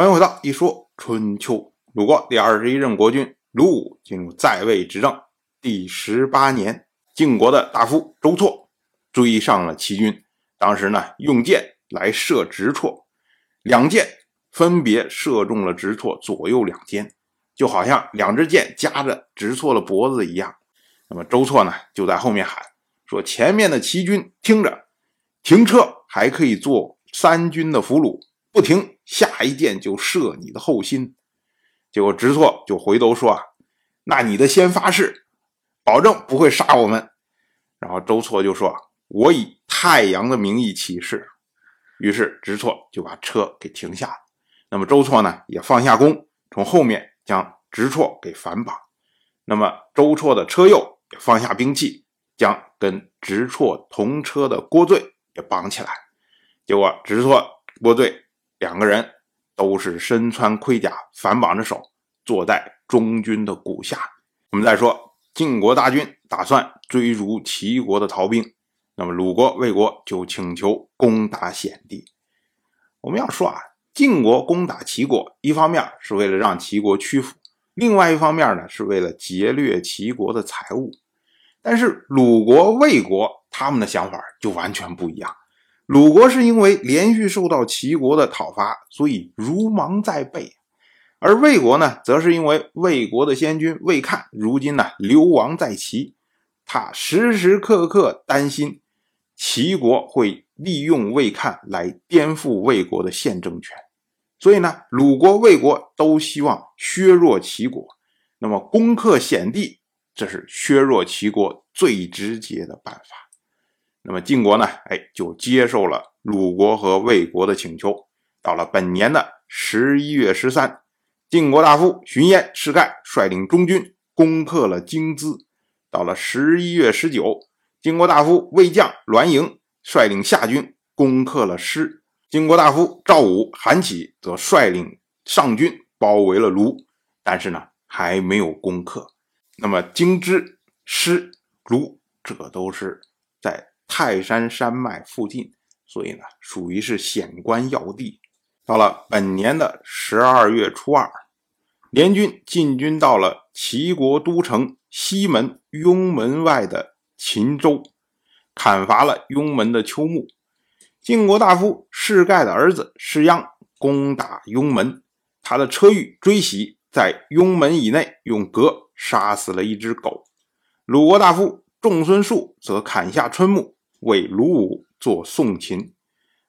欢迎回到一说春秋。鲁国第二十一任国君鲁武进入在位执政第十八年，晋国的大夫周错追上了齐军。当时呢，用箭来射直绰，两箭分别射中了直绰左右两肩，就好像两支箭夹着直绰的脖子一样。那么周错呢，就在后面喊说：“前面的齐军听着，停车，还可以做三军的俘虏。”不停，下一箭就射你的后心。结果直错就回头说：“啊，那你的先发誓，保证不会杀我们。”然后周错就说：“我以太阳的名义起誓。”于是直错就把车给停下了。那么周错呢，也放下弓，从后面将直错给反绑。那么周错的车右也放下兵器，将跟直错同车的郭罪也绑起来。结果直错、郭罪。两个人都是身穿盔甲，反绑着手，坐在中军的鼓下。我们再说，晋国大军打算追逐齐国的逃兵，那么鲁国、魏国就请求攻打险地。我们要说啊，晋国攻打齐国，一方面是为了让齐国屈服，另外一方面呢，是为了劫掠齐国的财物。但是鲁国、魏国他们的想法就完全不一样。鲁国是因为连续受到齐国的讨伐，所以如芒在背；而魏国呢，则是因为魏国的先君魏看如今呢流亡在齐，他时时刻刻担心齐国会利用魏看来颠覆魏国的现政权，所以呢，鲁国、魏国都希望削弱齐国。那么攻克险地，这是削弱齐国最直接的办法。那么晋国呢？哎，就接受了鲁国和魏国的请求。到了本年的十一月十三，晋国大夫荀偃、士盖率领中军攻克了荆淄。到了十一月十九，晋国大夫魏将栾盈率领下军攻克了师。晋国大夫赵武、韩起则率领上军包围了卢，但是呢，还没有攻克。那么荆淄、师、卢，这都是在。泰山山脉附近，所以呢，属于是险关要地。到了本年的十二月初二，联军进军到了齐国都城西门雍门外的秦州，砍伐了雍门的丘木。晋国大夫士盖的儿子士鞅攻打雍门，他的车御追袭，在雍门以内用戈杀死了一只狗。鲁国大夫仲孙述则砍下春木。为鲁武做送秦，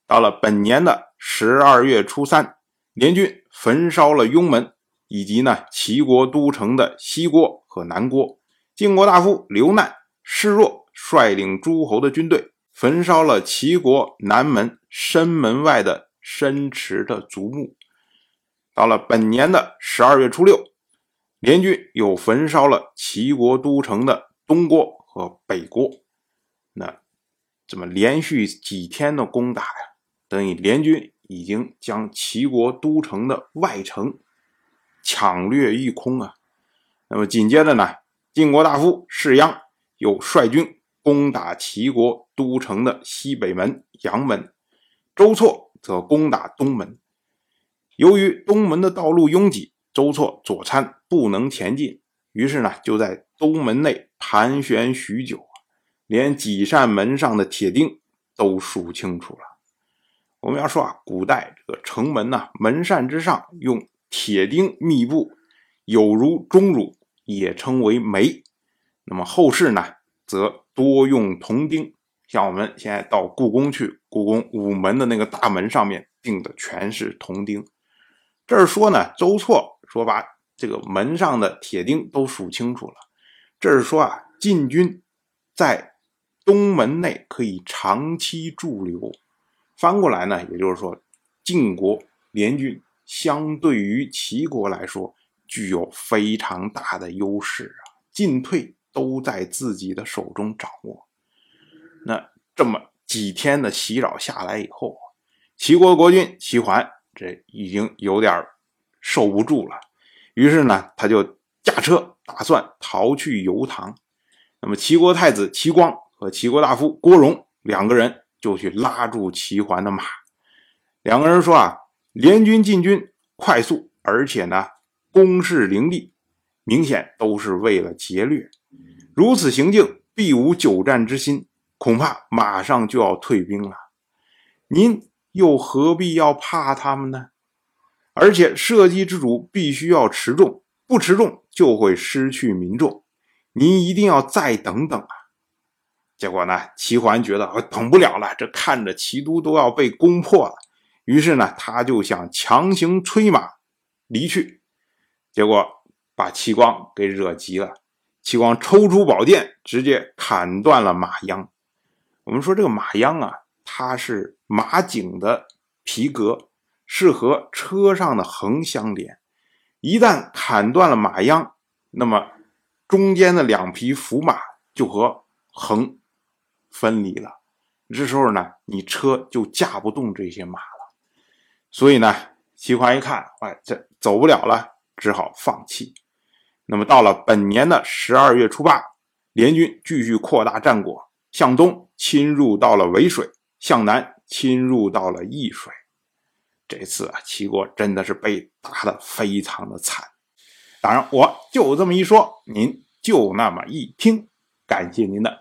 到了本年的十二月初三，联军焚烧了雍门以及呢齐国都城的西郭和南郭。晋国大夫刘难、示弱率领诸侯的军队，焚烧了齐国南门深门外的深池的族墓。到了本年的十二月初六，联军又焚烧了齐国都城的东郭和北郭。那。怎么连续几天的攻打呀，等于联军已经将齐国都城的外城抢掠一空啊。那么紧接着呢，晋国大夫士鞅又率军攻打齐国都城的西北门阳门，周错则攻打东门。由于东门的道路拥挤，周错左参不能前进，于是呢就在东门内盘旋许久。连几扇门上的铁钉都数清楚了。我们要说啊，古代这个城门呢，门扇之上用铁钉密布，有如钟乳，也称为楣。那么后世呢，则多用铜钉。像我们现在到故宫去，故宫午门的那个大门上面钉的全是铜钉。这儿说呢，周错说把这个门上的铁钉都数清楚了。这是说啊，晋军在。东门内可以长期驻留，翻过来呢，也就是说，晋国联军相对于齐国来说具有非常大的优势啊，进退都在自己的手中掌握。那这么几天的袭扰下来以后，齐国国君齐桓这已经有点受不住了，于是呢，他就驾车打算逃去游唐。那么齐国太子齐光。和齐国大夫郭荣两个人就去拉住齐桓的马。两个人说：“啊，联军进军，快速，而且呢攻势凌厉，明显都是为了劫掠。如此行径，必无久战之心，恐怕马上就要退兵了。您又何必要怕他们呢？而且射击之主必须要持重，不持重就会失去民众。您一定要再等等啊！结果呢，齐桓觉得等不了了，这看着齐都都要被攻破了，于是呢，他就想强行催马离去，结果把齐光给惹急了。齐光抽出宝剑，直接砍断了马秧。我们说这个马秧啊，它是马颈的皮革，是和车上的横相连。一旦砍断了马秧，那么中间的两匹伏马就和横分离了。这时候呢，你车就驾不动这些马了。所以呢，齐桓一看，哎，这走不了了，只好放弃。那么到了本年的十二月初八，联军继续扩大战果，向东侵入到了渭水，向南侵入到了易水。这次啊，齐国真的是被打得非常的惨。当然，我就这么一说，您就那么一听。感谢您的